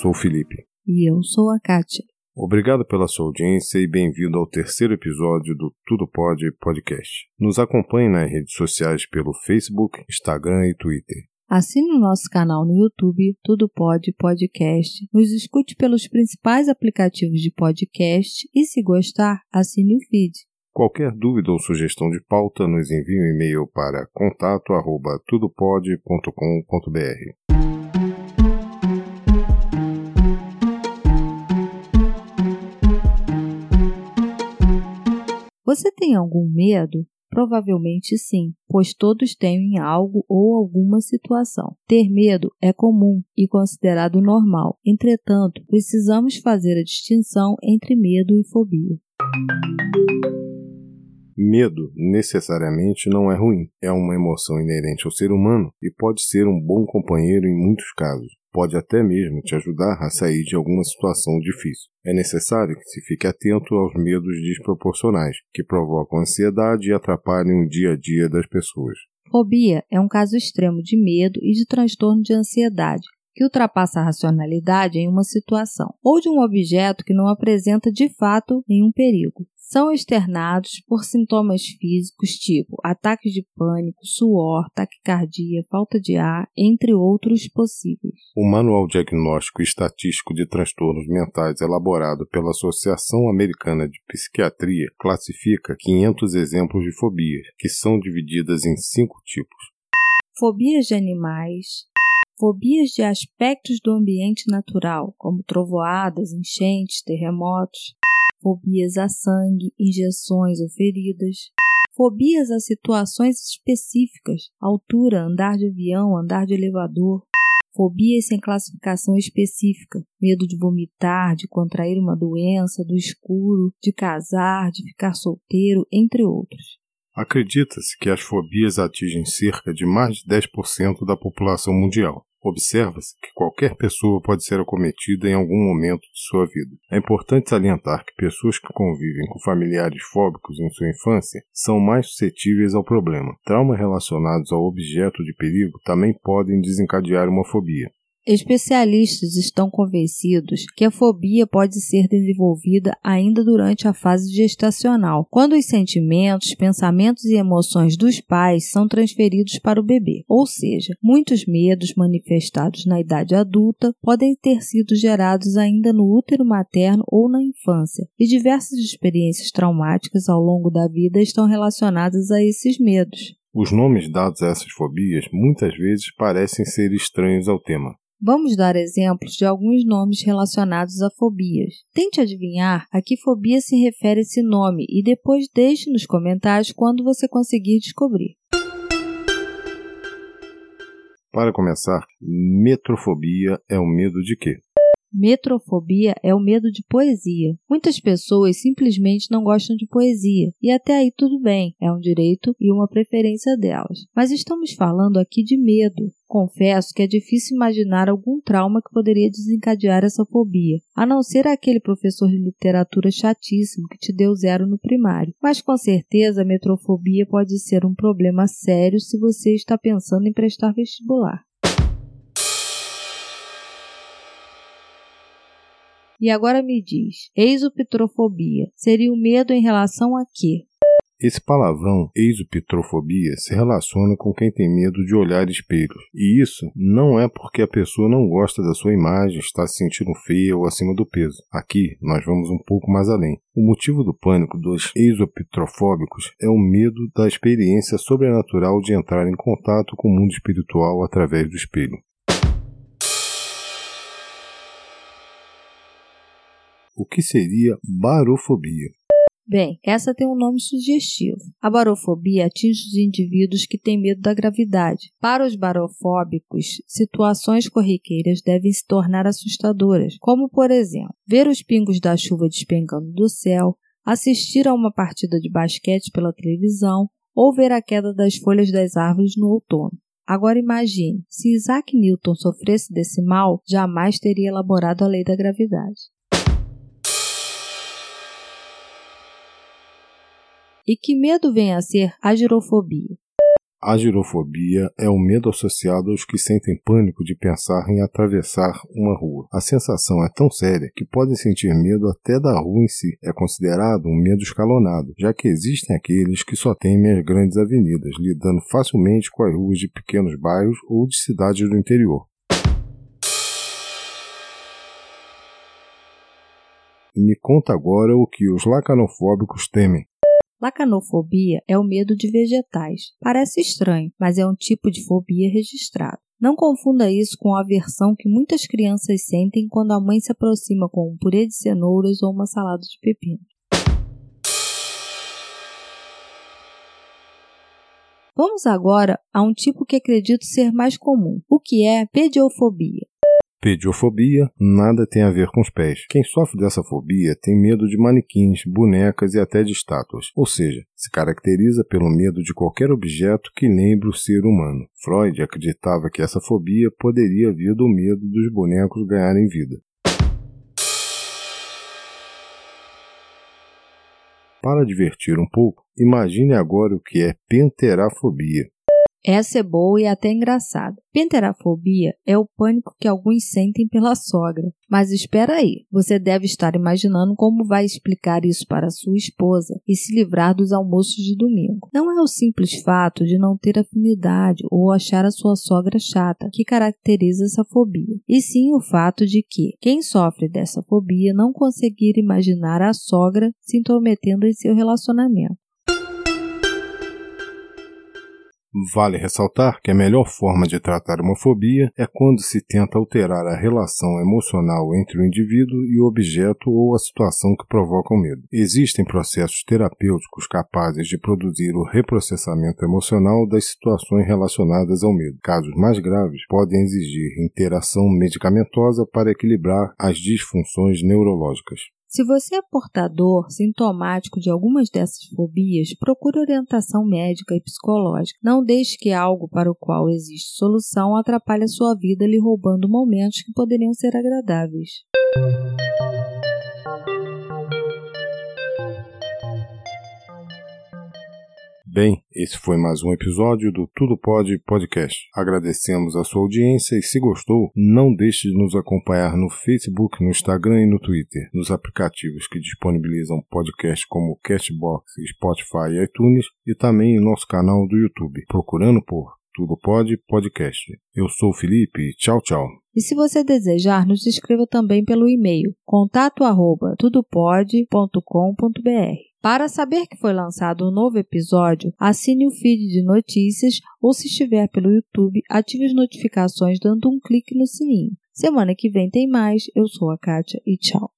Sou o Felipe. E eu sou a Kátia. Obrigado pela sua audiência e bem-vindo ao terceiro episódio do Tudo Pode Podcast. Nos acompanhe nas redes sociais pelo Facebook, Instagram e Twitter. Assine o nosso canal no YouTube, Tudo Pode Podcast. Nos escute pelos principais aplicativos de podcast e, se gostar, assine o feed. Qualquer dúvida ou sugestão de pauta, nos envie um e-mail para contato@tudopod.com.br. Você tem algum medo? Provavelmente sim, pois todos temem algo ou alguma situação. Ter medo é comum e considerado normal. Entretanto, precisamos fazer a distinção entre medo e fobia. Medo necessariamente não é ruim, é uma emoção inerente ao ser humano e pode ser um bom companheiro em muitos casos pode até mesmo te ajudar a sair de alguma situação difícil. É necessário que se fique atento aos medos desproporcionais, que provocam ansiedade e atrapalham o dia a dia das pessoas. Fobia é um caso extremo de medo e de transtorno de ansiedade, que ultrapassa a racionalidade em uma situação, ou de um objeto que não apresenta de fato nenhum perigo são externados por sintomas físicos tipo ataques de pânico, suor, taquicardia, falta de ar, entre outros possíveis. O Manual Diagnóstico e Estatístico de Transtornos Mentais, elaborado pela Associação Americana de Psiquiatria, classifica 500 exemplos de fobias, que são divididas em cinco tipos: fobias de animais, fobias de aspectos do ambiente natural, como trovoadas, enchentes, terremotos fobias a sangue, injeções ou feridas, fobias a situações específicas, altura, andar de avião, andar de elevador, fobias sem classificação específica, medo de vomitar, de contrair uma doença, do escuro, de casar, de ficar solteiro, entre outros. Acredita-se que as fobias atingem cerca de mais de 10% da população mundial. Observa-se que qualquer pessoa pode ser acometida em algum momento de sua vida. É importante salientar que pessoas que convivem com familiares fóbicos em sua infância são mais suscetíveis ao problema. Traumas relacionados ao objeto de perigo também podem desencadear uma fobia. Especialistas estão convencidos que a fobia pode ser desenvolvida ainda durante a fase gestacional, quando os sentimentos, pensamentos e emoções dos pais são transferidos para o bebê. Ou seja, muitos medos manifestados na idade adulta podem ter sido gerados ainda no útero materno ou na infância, e diversas experiências traumáticas ao longo da vida estão relacionadas a esses medos. Os nomes dados a essas fobias muitas vezes parecem ser estranhos ao tema. Vamos dar exemplos de alguns nomes relacionados a fobias. Tente adivinhar a que fobia se refere esse nome e depois deixe nos comentários quando você conseguir descobrir. Para começar, metrofobia é o medo de quê? Metrofobia é o medo de poesia. Muitas pessoas simplesmente não gostam de poesia, e até aí tudo bem, é um direito e uma preferência delas. Mas estamos falando aqui de medo. Confesso que é difícil imaginar algum trauma que poderia desencadear essa fobia, a não ser aquele professor de literatura chatíssimo que te deu zero no primário. Mas com certeza a metrofobia pode ser um problema sério se você está pensando em prestar vestibular. E agora me diz, exopitrofobia seria o medo em relação a quê? Esse palavrão, exopitrofobia, se relaciona com quem tem medo de olhar espelhos. E isso não é porque a pessoa não gosta da sua imagem, está se sentindo feia ou acima do peso. Aqui nós vamos um pouco mais além. O motivo do pânico dos exopitrofóbicos é o medo da experiência sobrenatural de entrar em contato com o mundo espiritual através do espelho. O que seria barofobia? Bem, essa tem um nome sugestivo. A barofobia atinge os indivíduos que têm medo da gravidade. Para os barofóbicos, situações corriqueiras devem se tornar assustadoras, como, por exemplo, ver os pingos da chuva despengando do céu, assistir a uma partida de basquete pela televisão ou ver a queda das folhas das árvores no outono. Agora imagine, se Isaac Newton sofresse desse mal, jamais teria elaborado a lei da gravidade. E que medo vem a ser a girofobia? A girofobia é o medo associado aos que sentem pânico de pensar em atravessar uma rua. A sensação é tão séria que podem sentir medo até da rua em si. É considerado um medo escalonado, já que existem aqueles que só temem as grandes avenidas, lidando facilmente com as ruas de pequenos bairros ou de cidades do interior. Me conta agora o que os lacanofóbicos temem. Lacanofobia é o medo de vegetais. Parece estranho, mas é um tipo de fobia registrado. Não confunda isso com a aversão que muitas crianças sentem quando a mãe se aproxima com um purê de cenouras ou uma salada de pepino. Vamos agora a um tipo que acredito ser mais comum, o que é pediofobia. Pediofobia nada tem a ver com os pés. Quem sofre dessa fobia tem medo de manequins, bonecas e até de estátuas, ou seja, se caracteriza pelo medo de qualquer objeto que lembre o ser humano. Freud acreditava que essa fobia poderia vir do medo dos bonecos ganharem vida. Para divertir um pouco, imagine agora o que é penterafobia. Essa é boa e até engraçada. Penterafobia é o pânico que alguns sentem pela sogra. Mas espera aí, você deve estar imaginando como vai explicar isso para sua esposa e se livrar dos almoços de domingo. Não é o simples fato de não ter afinidade ou achar a sua sogra chata que caracteriza essa fobia, e sim o fato de que quem sofre dessa fobia não conseguir imaginar a sogra se intrometendo em seu relacionamento. Vale ressaltar que a melhor forma de tratar uma fobia é quando se tenta alterar a relação emocional entre o indivíduo e o objeto ou a situação que provoca o medo. Existem processos terapêuticos capazes de produzir o reprocessamento emocional das situações relacionadas ao medo. Casos mais graves podem exigir interação medicamentosa para equilibrar as disfunções neurológicas. Se você é portador sintomático de algumas dessas fobias, procure orientação médica e psicológica. Não deixe que algo para o qual existe solução atrapalhe a sua vida lhe roubando momentos que poderiam ser agradáveis. Bem, esse foi mais um episódio do Tudo Pode Podcast. Agradecemos a sua audiência e se gostou, não deixe de nos acompanhar no Facebook, no Instagram e no Twitter, nos aplicativos que disponibilizam podcast como Castbox, Spotify e iTunes e também em nosso canal do YouTube, procurando por tudo Pode Podcast. Eu sou o Felipe, tchau, tchau. E se você desejar, nos escreva também pelo e-mail contato@tudopode.com.br. Para saber que foi lançado um novo episódio, assine o feed de notícias ou se estiver pelo YouTube, ative as notificações dando um clique no sininho. Semana que vem tem mais. Eu sou a Kátia e tchau.